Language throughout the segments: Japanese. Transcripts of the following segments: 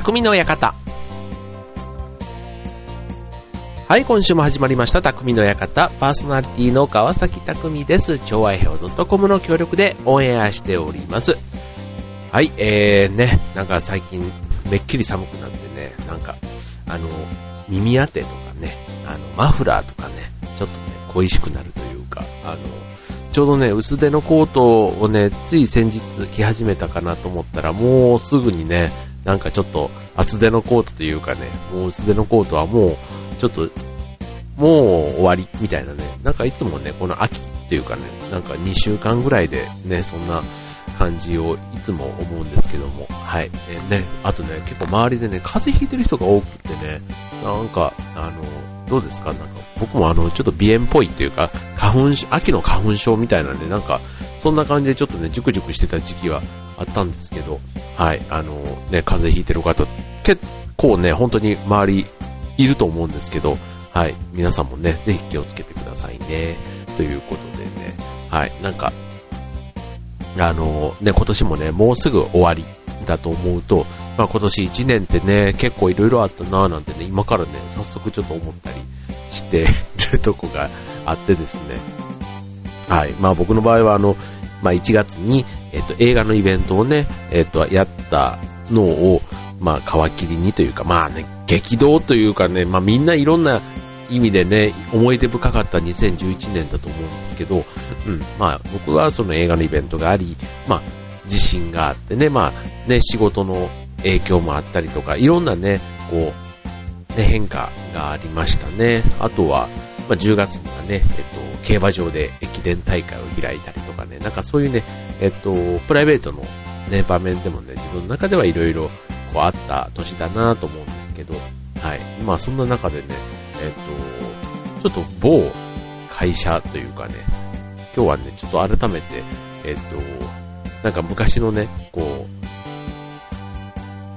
匠の館。はい、今週も始まりました、匠の館。パーソナリティの川崎匠です。超愛表 .com の協力でオンエアしております。はい、えーね、なんか最近めっきり寒くなってね、なんか、あの、耳当てとかね、あの、マフラーとかね、ちょっとね、恋しくなるというか、あの、ちょうどね、薄手のコートをね、つい先日着始めたかなと思ったら、もうすぐにね、なんかちょっと厚手のコートというかね、もう薄手のコートはもう、ちょっと、もう終わりみたいなね、なんかいつもね、この秋っていうかね、なんか2週間ぐらいでね、そんな感じをいつも思うんですけども、はい。えね、あとね、結構周りでね、風邪ひいてる人が多くてね、なんか、あの、どうですか？なんか、僕もあの、ちょっと鼻炎っぽいっていうか、花粉、秋の花粉症みたいなんで、なんか、そんな感じでちょっとね、ジュクジュクしてた時期はあったんですけど、はい、あの、ね、風邪ひいてる方、結構ね、本当に周りいると思うんですけど、はい、皆さんもね、ぜひ気をつけてくださいね、ということでね、はい、なんか、あの、ね、今年もね、もうすぐ終わりだと思うと、まあ今年1年ってね、結構いろいろあったなぁなんてね、今からね、早速ちょっと思ったりして るとこがあってですね。はい。まあ僕の場合はあの、まあ1月に、えっ、と、映画のイベントをね、えっ、と、やったのを、まあ皮切りにというか、まあね、激動というかね、まあみんないろんな意味でね、思い出深かった2011年だと思うんですけど、うん、まあ僕はその映画のイベントがあり、まあ地震があってね、まあね、仕事の影響もあったりとか、いろんなね、こう、ね、変化がありましたね。あとは、まあ、10月にはね、えっと、競馬場で駅伝大会を開いたりとかね、なんかそういうね、えっと、プライベートのね、場面でもね、自分の中ではいろいろこうあった年だなと思うんですけど、はい。まあそんな中でね、えっと、ちょっと某会社というかね、今日はね、ちょっと改めて、えっと、なんか昔のね、こ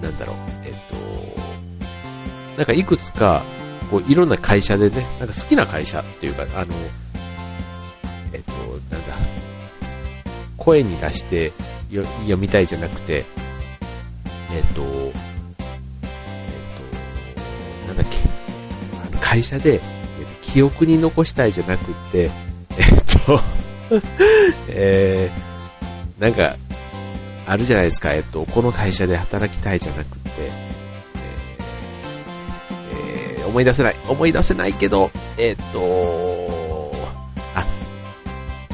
う、なんだろう、えっと、なんかいくつか、こう、いろんな会社でね、なんか好きな会社っていうか、あの、えっと、なんだ、声に出して読みたいじゃなくて、えっと、えっと、なんだっけ、あの会社で、えっと、記憶に残したいじゃなくて、えっと、えー、なんか、あるじゃないですか、えっと、この会社で働きたいじゃなくて、思い出せない、思い出せないけど、えっと、あ、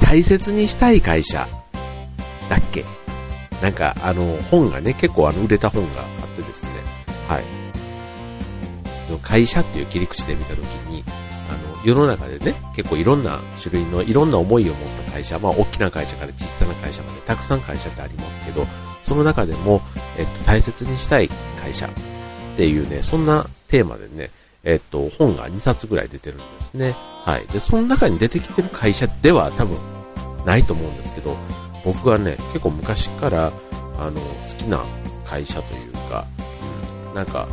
大切にしたい会社だっけ？なんか、あの、本がね、結構あの、売れた本があってですね、はい。会社っていう切り口で見たときに、あの、世の中でね、結構いろんな種類のいろんな思いを持った会社、まあ大きな会社から小さな会社までたくさん会社ってありますけど、その中でも、えっと、大切にしたい会社っていうね、そんなテーマでね、えっと、本が2冊ぐらい出てるんですね。はい。で、その中に出てきてる会社では多分ないと思うんですけど、僕はね、結構昔から、あの、好きな会社というか、うん、なんか、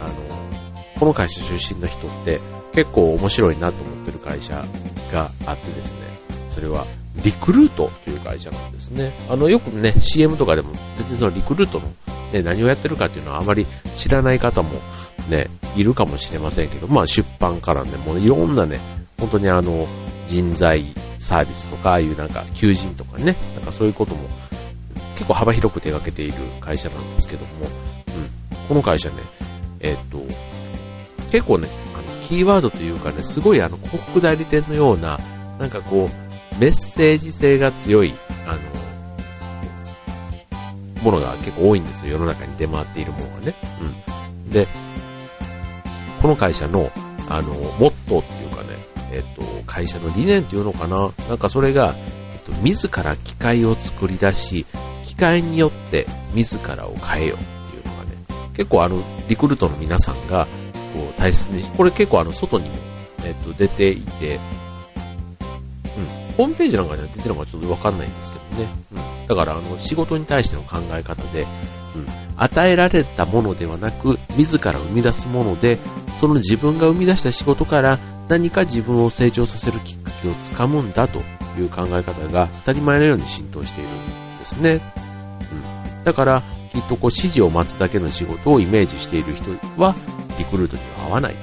あの、この会社出身の人って結構面白いなと思ってる会社があってですね、それはリクルートという会社なんですね。あの、よくね、CM とかでも別にそのリクルートのね、何をやってるかっていうのはあまり知らない方もね、いるかもしれませんけど、まあ出版からね、もういろんなね、本当にあの、人材サービスとか、ああいうなんか求人とかね、なんかそういうことも結構幅広く手掛けている会社なんですけども、うん、この会社ね、えっ、と、結構ね、あの、キーワードというかね、すごいあの、広告代理店のような、なんかこう、メッセージ性が強い、あの、ものが結構多いんですよ。世の中に出回っているものがね。うん。で、この会社の、あの、モットーっていうかね、えっと、会社の理念っていうのかな。なんかそれが、えっと、自ら機械を作り出し、機械によって自らを変えようっていうのがね、結構あの、リクルートの皆さんが、こう大切に、これ結構あの外にも、えっと、出ていて、うん、ホームページなんかには出てるのかちょっとわかんないんですけどね。うん、だからあの仕事に対しての考え方で、うん、与えられたものではなく、自ら生み出すもので、その自分が生み出した仕事から何か自分を成長させるきっかけをつかむんだという考え方が当たり前のように浸透しているんですね。うん、だから、きっとこう指示を待つだけの仕事をイメージしている人は、リクルートには合わない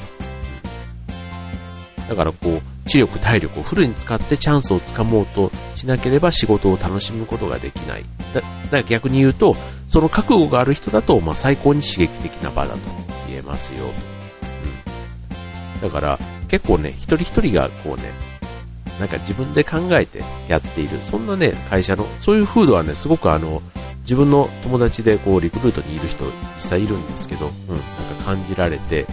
と。だからこう、知力、体力をフルに使ってチャンスをつかもうとしなければ仕事を楽しむことができない。だだから逆に言うと、その覚悟がある人だと、まあ、最高に刺激的な場だと言えますよ。だから、結構ね、一人一人がこうね、なんか自分で考えてやっている、そんなね、会社の、そういう風土はね、すごくあの、自分の友達でこう、リクルートにいる人、実際いるんですけど、うん、なんか感じられて、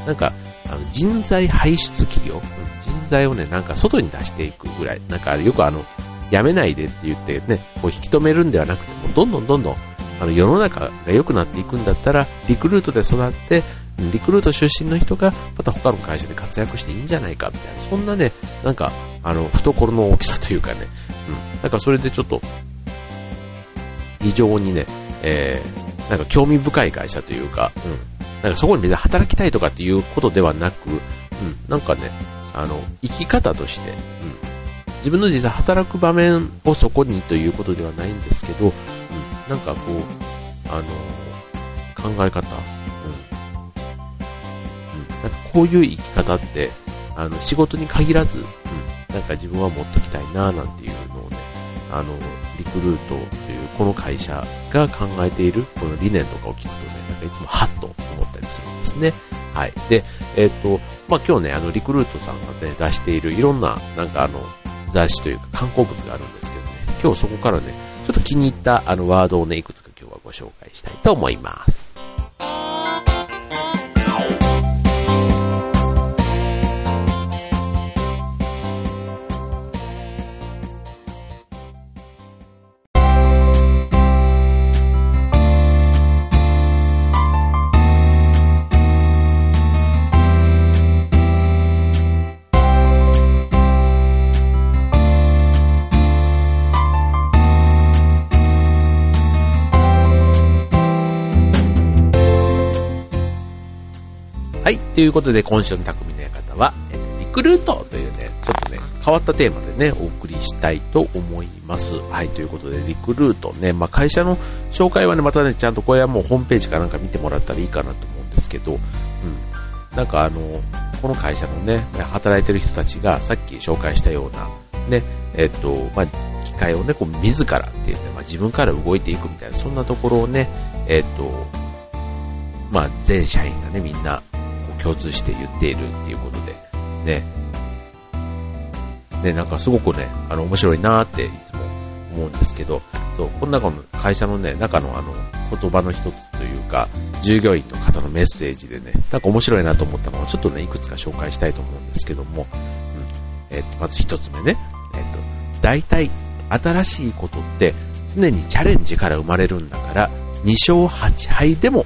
うん、なんか、あの人材排出企業、うん、人材をね、なんか外に出していくぐらい、なんかよくあの、やめないでって言ってね、こう引き止めるんではなくて、もどんどんどんどん、あの、世の中が良くなっていくんだったら、リクルートで育って、リクルート出身の人が、また他の会社で活躍していいんじゃないか、みたいな、そんなね、なんか、あの、懐の大きさというかね、うん。なんかそれでちょっと、非常にね、えー、なんか興味深い会社というか、うん。なんかそこに別に働きたいとかっていうことではなく、うん。なんかね、あの、生き方として、うん。自分の実際働く場面をそこにということではないんですけど、うん。なんかこう、あの、考え方、なんかこういう生き方って、あの、仕事に限らず、うん、なんか自分は持っときたいな、なんていうのをね、あの、リクルートというこの会社が考えているこの理念とかを聞くとね、なんかいつもハッと思ったりするんですね。はい。で、えっ、ー、と、まあ、今日ね、あの、リクルートさんがね、出しているいろんな、なんかあの、雑誌というか観光物があるんですけどね、今日そこからね、ちょっと気に入ったあのワードをね、いくつか今日はご紹介したいと思います。はい。ということで、今週の匠の館は、え、リクルートというね、ちょっとね、変わったテーマでね、お送りしたいと思います。はい。ということで、リクルートね、まあ、会社の紹介はね、またね、ちゃんとこれはもうホームページかなんか見てもらったらいいかなと思うんですけど、うん。なんかあの、この会社のね、働いてる人たちが、さっき紹介したような、ね、えっと、まあ、機械をね、こう、自らっていうね、まあ、自分から動いていくみたいな、そんなところをね、えっと、まあ、全社員がね、みんな、共通して言っているっていうことで、ね。ね、なんかすごくね、あの、面白いなーっていつも思うんですけど、そう、この中の会社のね、中のあの、言葉の一つというか、従業員の方のメッセージでね、なんか面白いなと思ったのをちょっとね、いくつか紹介したいと思うんですけども、うん、えっ、ー、と、まず一つ目ね、えっ、ー、と、大体、新しいことって常にチャレンジから生まれるんだから、2勝8敗でも。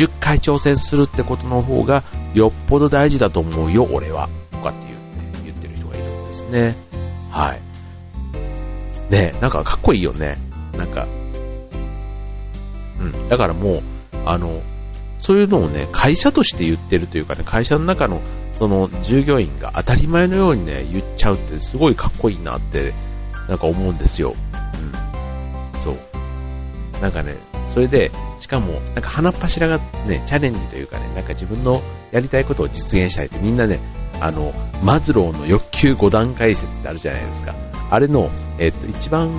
10回挑戦するってことの方がよっぽど大事だと思うよ、俺は。とかって言って、言ってる人がいるんですね。はい。ねなんかかっこいいよね。なんか、うん。だからもう、あの、そういうのをね、会社として言ってるというかね、会社の中の、その、従業員が当たり前のようにね、言っちゃうってすごいかっこいいなって、なんか思うんですよ。うん。そう。なんかね、それで、しかも、なんか鼻っ柱がね、チャレンジというかね、なんか自分のやりたいことを実現したいってみんなね、あの、マズローの欲求5段階説ってあるじゃないですか。あれの、えっ、と、一番、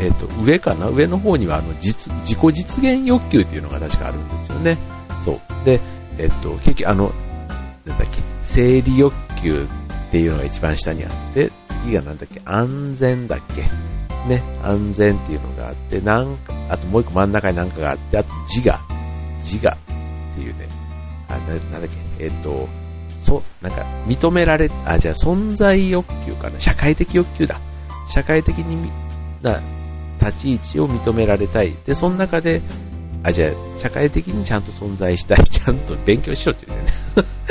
えっ、と、上かな？上の方には、あの、実、自己実現欲求っていうのが確かあるんですよね。そう。で、えっ、と、結局、あの、なんだっけ、生理欲求っていうのが一番下にあって、次がなんだっけ、安全だっけね、安全っていうのがあって、なんか、あともう一個真ん中になんかがあって、あと自我、自我っていうね、あ、ななんだっけ、えっ、ー、と、そ、なんか、認められ、あ、じゃあ存在欲求かな、社会的欲求だ。社会的にな、立ち位置を認められたい。で、その中で、あ、じゃあ、社会的にちゃんと存在したい。ちゃんと勉強しろって言うね。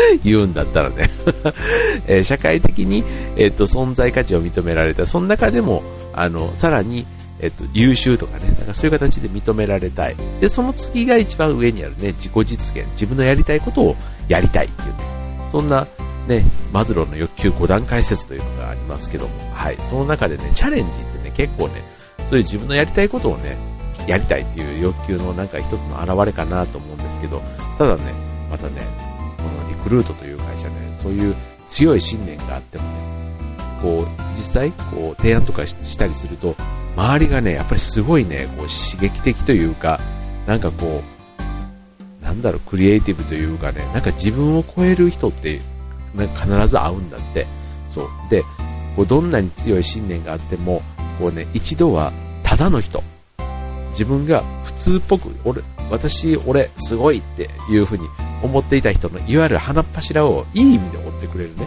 言うんだったらね えー、社会的に、えっ、ー、と、存在価値を認められた。その中でも、あの、さらに、えっと、優秀とかね、なんかそういう形で認められたい。で、その次が一番上にあるね、自己実現。自分のやりたいことをやりたいっていうね、そんなね、マズローの欲求5段階説というのがありますけども、はい。その中でね、チャレンジってね、結構ね、そういう自分のやりたいことをね、やりたいっていう欲求のなんか一つの表れかなと思うんですけど、ただね、またね、クルートという会社ね、そういう強い信念があってもね、こう、実際、こう、提案とかしたりすると、周りがね、やっぱりすごいね、こう、刺激的というか、なんかこう、なんだろう、クリエイティブというかね、なんか自分を超える人って、なんか必ず会うんだって。そう。で、こうどんなに強い信念があっても、こうね、一度はただの人、自分が普通っぽく、俺、私、俺、すごいっていう風に思っていた人の、いわゆる鼻っ柱をいい意味で追ってくれるね。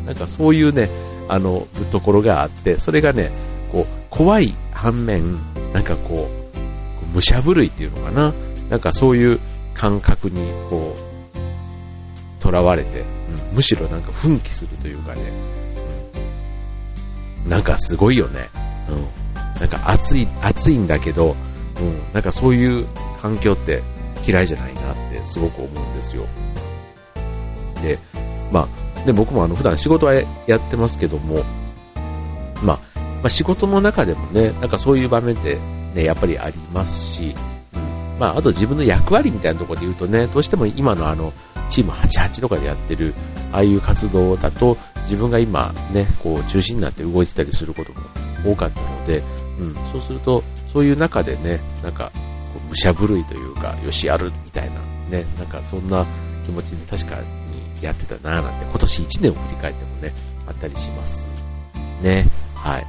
うん、なんかそういうね、あの、ところがあって、それがね、こう、怖い反面、なんかこう、武者震いっていうのかな。なんかそういう感覚に、こう、囚われて、うん、むしろなんか奮起するというかね、うん、なんかすごいよね。うん。なんか暑い、暑いんだけど、うん、なんかそういう環境って嫌いじゃないなってすごく思うんですよ。で、まあ、で僕もあの普段仕事はやってますけども、まあ、まあ、仕事の中でもね、なんかそういう場面ってね、やっぱりありますし、うん、まあ、あと自分の役割みたいなところで言うとね、どうしても今のあの、チーム88とかでやってる、ああいう活動だと、自分が今ね、こう中心になって動いてたりすることも多かったので、うん、そうすると、そういう中でね、なんか、こう武者震いというか、よし、やるみたいな、ね、なんかそんな気持ちに確かにやってたなぁなんて、今年1年を振り返ってもね、あったりします。ね、はい。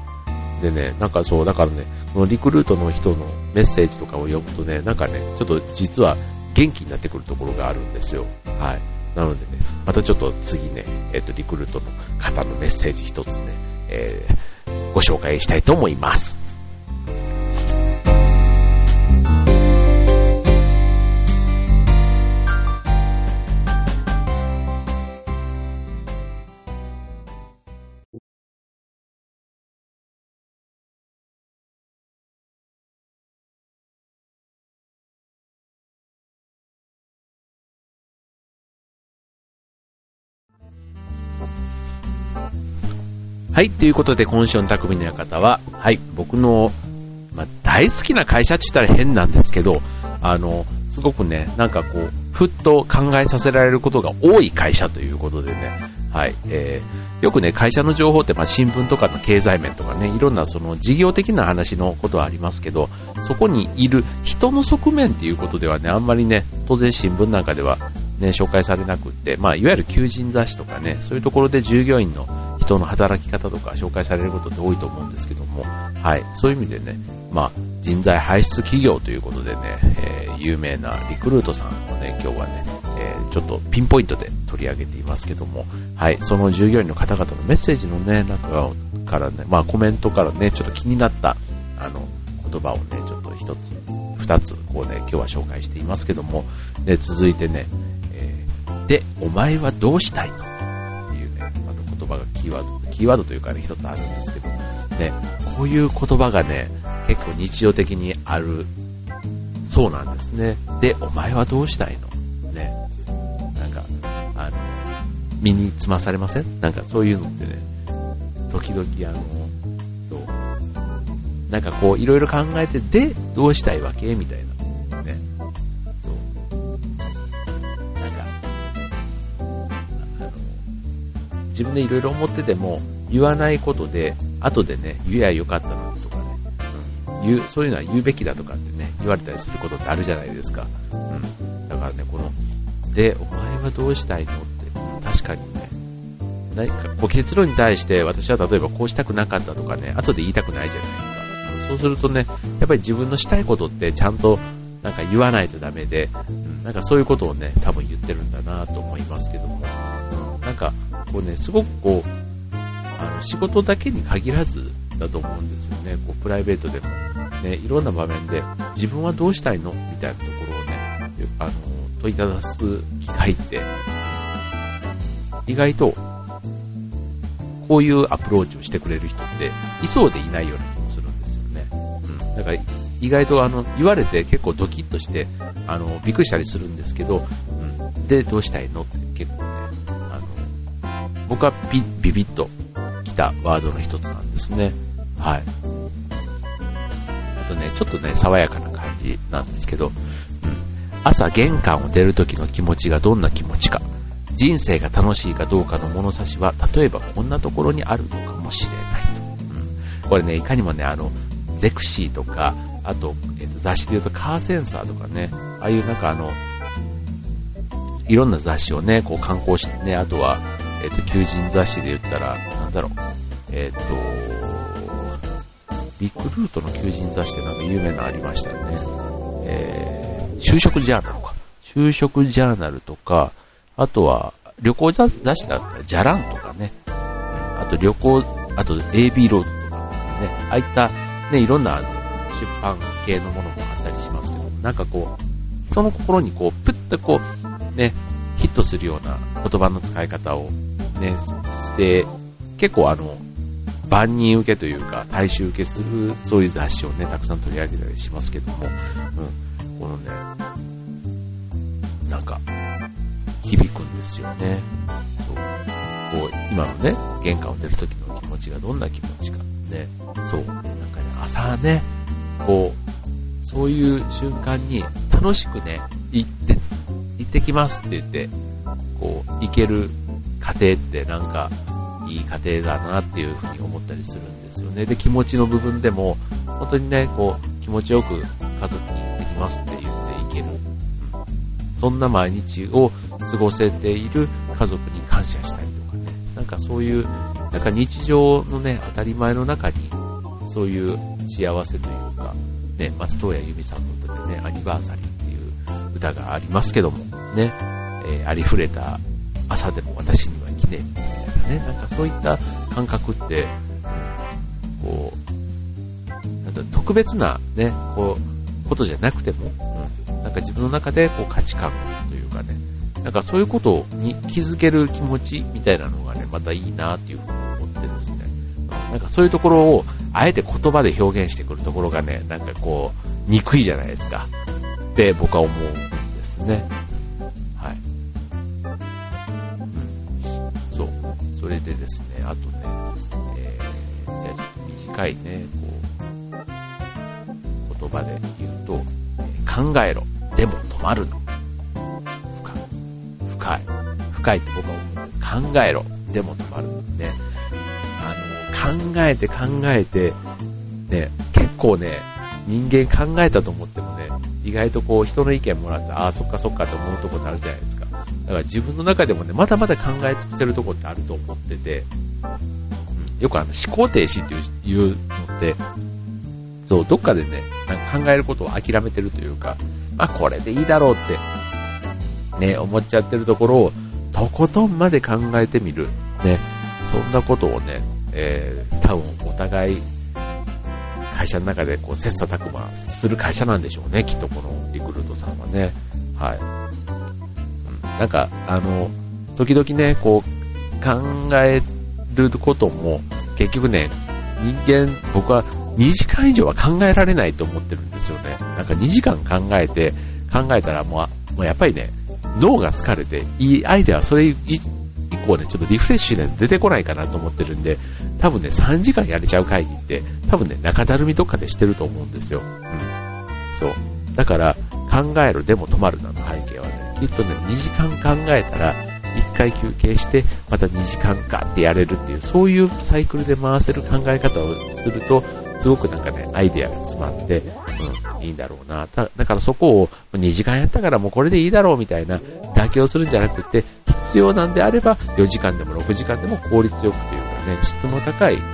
でね、なんかそう、だからね、このリクルートの人のメッセージとかを読むとね、なんかね、ちょっと実は元気になってくるところがあるんですよ。はい。なのでね、またちょっと次ね、えっ、ー、と、リクルートの方のメッセージ一つね、えー、ご紹介したいと思います。はい、ということで今週の匠の館は、はい、僕の、まあ、大好きな会社って言ったら変なんですけど、あの、すごくね、なんかこう、ふっと考えさせられることが多い会社ということでね、はい、えー、よくね、会社の情報って、まあ、新聞とかの経済面とかね、いろんなその事業的な話のことはありますけど、そこにいる人の側面っていうことではね、あんまりね、当然新聞なんかではね、紹介されなくって、まあ、いわゆる求人雑誌とかね、そういうところで従業員の人の働き方とか紹介されることって多いと思うんですけども、はい、そういう意味でね、まあ、人材輩出企業ということでね、えー、有名なリクルートさんをね、今日はね、えー、ちょっとピンポイントで取り上げていますけども、はい、その従業員の方々のメッセージのね、中からね、まあコメントからね、ちょっと気になった、あの、言葉をね、ちょっと一つ、二つ、こうね、今日は紹介していますけども、で、続いてね、えー、で、お前はどうしたいの？言葉がキーワード、キーワードというかね、一つあるんですけど、ね、こういう言葉がね、結構日常的にあるそうなんですね。で、お前はどうしたいの？ね。なんか、あの、身につまされません？なんかそういうのってね、時々あの、そう、なんかこう、いろいろ考えて、で、どうしたいわけ？みたいな。自分でいろいろ思ってても、言わないことで、後でね、言えばよかったのとかね、うん、言う、そういうのは言うべきだとかってね、言われたりすることってあるじゃないですか。うん。だからね、この、で、お前はどうしたいのって、確かにね、何かこう結論に対して私は例えばこうしたくなかったとかね、後で言いたくないじゃないですか。そうするとね、やっぱり自分のしたいことってちゃんとなんか言わないとダメで、うん、なんかそういうことをね、多分言ってるんだなと思いますけども、なんかこうね、すごくこう、あの、仕事だけに限らずだと思うんですよね。こう、プライベートでも、ね、いろんな場面で、自分はどうしたいの？みたいなところをね、あの、問いただす機会って、意外と、こういうアプローチをしてくれる人って、いそうでいないような気もするんですよね。うん。だから、意外とあの、言われて結構ドキッとして、あの、びっくりしたりするんですけど、うん。で、どうしたいの？って結構僕はビビビッときたワードの一つなんですね。はい。あとね、ちょっとね、爽やかな感じなんですけど、うん、朝玄関を出る時の気持ちがどんな気持ちか、人生が楽しいかどうかの物差しは、例えばこんなところにあるのかもしれないと。うん、これね、いかにもね、あの、ゼクシーとか、あと、えー、と雑誌で言うとカーセンサーとかね、ああいうなんかあの、いろんな雑誌をね、こう観光してね、あとは、えっ、ー、と、求人雑誌で言ったら、なんだろう、えっ、ー、と、リクルートの求人雑誌ってなんか有名なのありましたよね。えー、就職ジャーナルか。就職ジャーナルとか、あとは、旅行雑誌だったら、じゃらんとかね。あと旅行、あと AB ロードとかね、ああいったね、いろんな出版系のものもあったりしますけど、なんかこう、人の心にこう、ぷっとこう、ね、ヒットするような言葉の使い方をね、して、結構あの、万人受けというか、大衆受けする、そういう雑誌をね、たくさん取り上げたりしますけども、うん、このね、なんか、響くんですよね。そう。こう、今のね、玄関を出る時の気持ちがどんな気持ちか。ね、そう。なんかね、朝ね、こう、そういう瞬間に楽しくね、行って、行ってきますって言って、こう、行ける家庭ってなんか、いい家庭だなっていうふうに思ったりするんですよね。で、気持ちの部分でも、本当にね、こう、気持ちよく家族に行ってきますって言って行ける。そんな毎日を過ごせている家族に感謝したりとかね。なんかそういう、なんか日常のね、当たり前の中に、そういう幸せというか、ね、松任谷由実さんの歌でね、アニバーサリーっていう歌がありますけども、ね、えー、ありふれた朝でも私には記念みたいなね、なんかそういった感覚って、こう、なん特別なね、こう、ことじゃなくても、うん、なんか自分の中でこう価値観というかね、なんかそういうことに気づける気持ちみたいなのがね、またいいなっていうふうに思ってですね、なんかそういうところをあえて言葉で表現してくるところがね、なんかこう、憎いじゃないですか。って僕は思うんですね。でですね、あとね、えー、じゃあちょっと短いね、こう、言葉で言うと、考えろ。でも止まるの。深い。深い。深いって僕は思う。考えろ。でも止まる。ね。考えて考えて、ね、結構ね、人間考えたと思ってもね、意外とこう人の意見もらって、ああ、そっかそっかって思うとこってあるじゃないですか。だから自分の中でもね、まだまだ考え尽くせるとこってあると思ってて、うん、よくあの思考停止っていうのって、そう、どっかでね、なんか考えることを諦めてるというか、まあこれでいいだろうって、ね、思っちゃってるところを、とことんまで考えてみる。ね、そんなことをね、えー、多分お互い会社の中でこう切磋琢磨する会社なんでしょうね、きっとこのリクルートさんはね。はい。なんか、あの、時々ね、こう、考えることも、結局ね、人間、僕は2時間以上は考えられないと思ってるんですよね。なんか2時間考えて、考えたらもう、もうやっぱりね、脳が疲れて、いいアイデアはそれ以降ね、ちょっとリフレッシュで出てこないかなと思ってるんで、多分ね、3時間やれちゃう会議って、多分ね、中だるみとかでしてると思うんですよ。うん。そう。だから、考えるでも止まるなの背景はね、きっとね、2時間考えたら、1回休憩して、また2時間かってやれるっていう、そういうサイクルで回せる考え方をすると、すごくなんかね、アイデアが詰まって、うん、いいんだろうな。だからそこを2時間やったからもうこれでいいだろうみたいな妥協するんじゃなくて、必要なんであれば4時間でも6時間でも効率よくというかね、質の高い、こうね、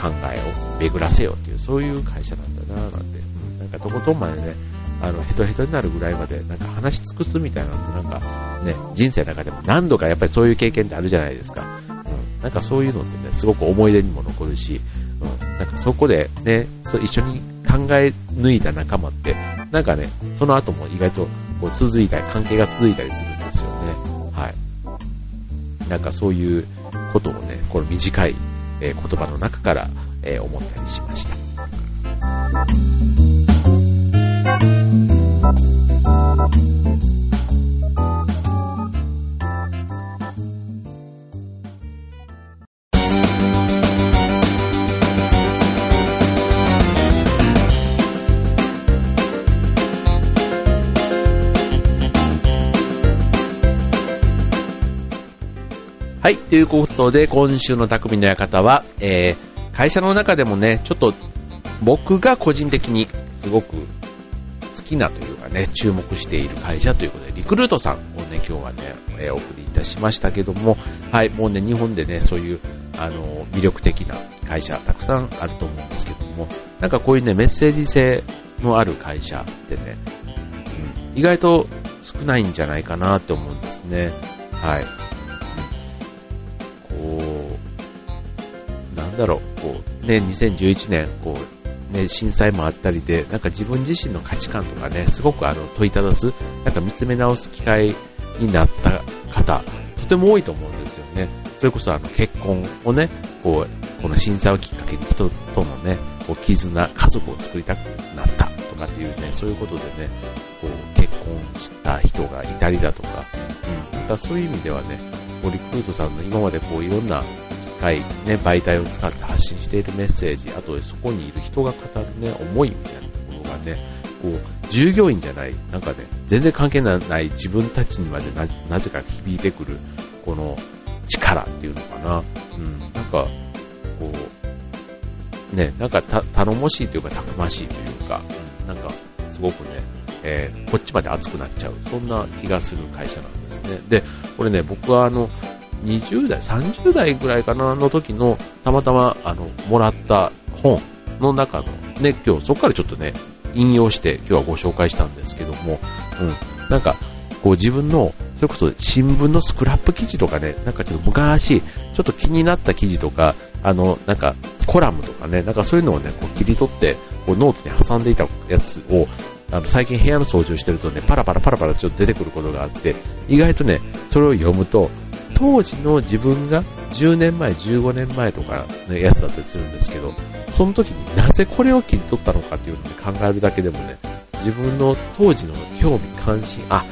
あの、考えを巡らせようっていう、そういう会社なんだななんて、なんかとことんまでね、あの、ヘトヘトになるぐらいまで、なんか話し尽くすみたいなのってなんか、ね、人生の中でも何度かやっぱりそういう経験ってあるじゃないですか。うん、なんかそういうのってね、すごく思い出にも残るし、うん、なんかそこでね、一緒に考え抜いた仲間って、なんかね、その後も意外とこう続いたり、関係が続いたりするんですよね。はい。なんかそういうことをね、この短い、え言葉の中から、え思ったりしました。はい、ということで、今週の匠の館は、えー、会社の中でもね、ちょっと僕が個人的にすごくきなというかね、注目している会社ということで、リクルートさんをね、今日はね、え、お送りいたしましたけども、はい、もうね、日本でね、そういう、あの、魅力的な会社、たくさんあると思うんですけども、なんかこういうね、メッセージ性のある会社ってね、うん、意外と少ないんじゃないかなって思うんですね。はい。こう、なんだろう、こう、ね、2011年、こう、ね、震災もあったりで、なんか自分自身の価値観とかね、すごくあの問いただす、なんか見つめ直す機会になった方、とても多いと思うんですよね。それこそあの結婚をね、こう、この震災をきっかけに人とのね、こう絆、家族を作りたくなったとかっていうね、そういうことでね、こう結婚した人がいたりだとか、うん、なんかそういう意味ではね、こうリクルートさんの今までこういろんな機械、ね、媒体を使って発信しているメッセージ、あとそこにいる人が語るね、思いみたいなところがね、こう、従業員じゃない、なんかね、全然関係ない自分たちにまでななぜか響いてくる、この力っていうのかな。うん、なんか、こう、ね、なんか頼もしいというか、たくましいというか、うん、なんか、すごくね、えー、こっちまで熱くなっちゃう、そんな気がする会社なんですね。で、これね、僕はあの、20代、30代ぐらいかな、の時の、たまたま、あの、もらった本の中の、ね、今日そこからちょっとね、引用して今日はご紹介したんですけども、うん、なんか、こう自分の、それこそ新聞のスクラップ記事とかね、なんかちょっと昔、ちょっと気になった記事とか、あの、なんかコラムとかね、なんかそういうのをね、こう切り取って、こうノートに挟んでいたやつを、あの、最近部屋の掃除をしてるとね、パラパラパラパラちょっと出てくることがあって、意外とね、それを読むと、当時の自分が10年前、15年前とかのやつだったりするんですけど、その時になぜこれを切り取ったのかっていうのを、ね、考えるだけでもね、自分の当時の興味関心、あ、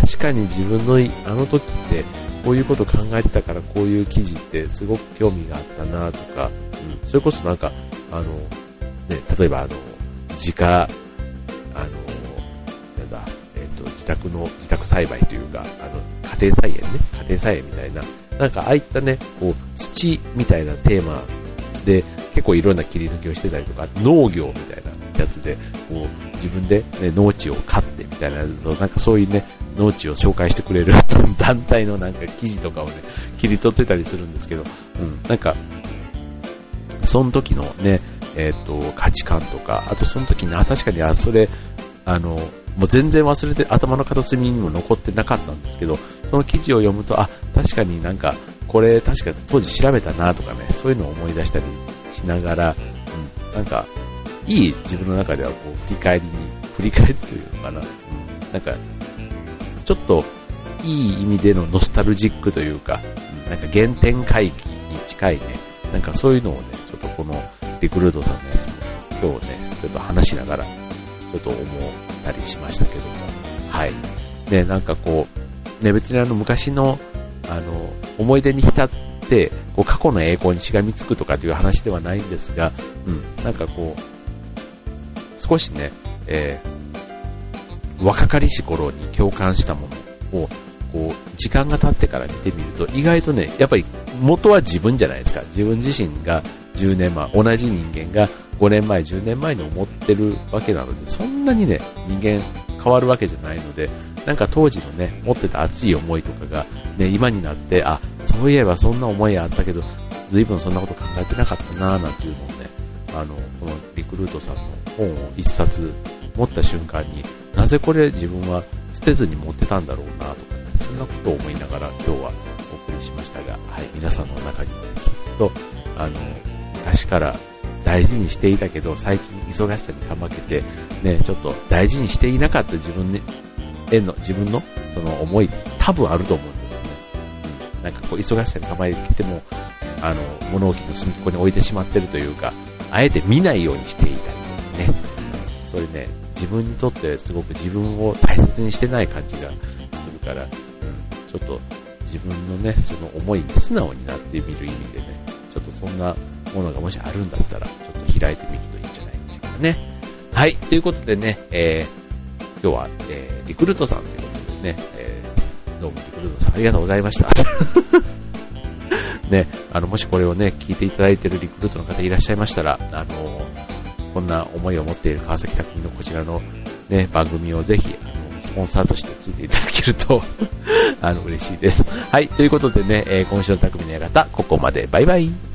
確かに自分のあの時ってこういうこと考えてたからこういう記事ってすごく興味があったなとか、うん、それこそなんか、あの、ね、例えばあの、自家あの、なんだ、えっ、ー、と、自宅の、自宅栽培というか、あの、家庭菜園ね、家庭菜園みたいな、なんかああいったね、こう、土みたいなテーマで、結構いろんな切り抜きをしてたりとか、農業みたいなやつで、こう、自分で、ね、農地を買ってみたいなの、なんかそういうね、農地を紹介してくれる 団体のなんか記事とかをね、切り取ってたりするんですけど、うん、なんか、その時のね、えっ、ー、と、価値観とか、あとその時に、あ、確かに、あ、それ、あの、もう全然忘れて、頭の片隅にも残ってなかったんですけど、その記事を読むと、あ、確かになんか、これ確か当時調べたなとかね、そういうのを思い出したりしながら、うん、なんか、いい自分の中ではこう、振り返りに、振り返りというのかな、うん、なんか、ちょっと、いい意味でのノスタルジックというか、なんか原点回帰に近いね、なんかそういうのをね、ちょっとこの、リクルートさんのやつも、今日ね、ちょっと話しながら、ちょっと思ったりしましたけども、はい。ね、なんかこう、ね、別にあの昔の、あの、思い出に浸って、こう過去の栄光にしがみつくとかっていう話ではないんですが、うん、なんかこう、少しね、えー、若かりし頃に共感したものを、こう、時間が経ってから見てみると、意外とね、やっぱり元は自分じゃないですか。自分自身が10年前、同じ人間が5年前、10年前に思ってるわけなので、そんなにね、人間変わるわけじゃないので、なんか当時のね、持ってた熱い思いとかが、ね、今になって、あ、そういえばそんな思いあったけど、随分そんなこと考えてなかったなぁなんていうのをね、あの、このリクルートさんの本を一冊持った瞬間に、なぜこれ自分は捨てずに持ってたんだろうなとかね、そんなことを思いながら今日はお送りしましたが、はい、皆さんの中にもね、きっと、あの、昔から大事にしていたけど、最近忙しさにかまけて、ね、ちょっと大事にしていなかった自分への、自分のその思い、多分あると思うんですね。うん。なんかこう、忙しさにかまけても、あの、物置の隅っこに置いてしまってるというか、あえて見ないようにしていたりね。そういうね、自分にとってすごく自分を大切にしてない感じがするから、うん、ちょっと自分のね、その思いに素直になってみる意味でね、ちょっとそんなものがもしあるんだったら、ちょっと開いてみるといいんじゃないでしょうかね。はい、ということでね、えー、今日は、えー、リクルートさんということでね、えー、どうもリクルートさんありがとうございました。ね、あの、もしこれをね、聞いていただいているリクルートの方いらっしゃいましたら、あの、こんな思いを持っている川崎匠のこちらのね、番組をぜひ、あの、スポンサーとしてついていただけると あの、嬉しいです。はい、ということでね、えー、今週の匠の館、ここまで。バイバイ。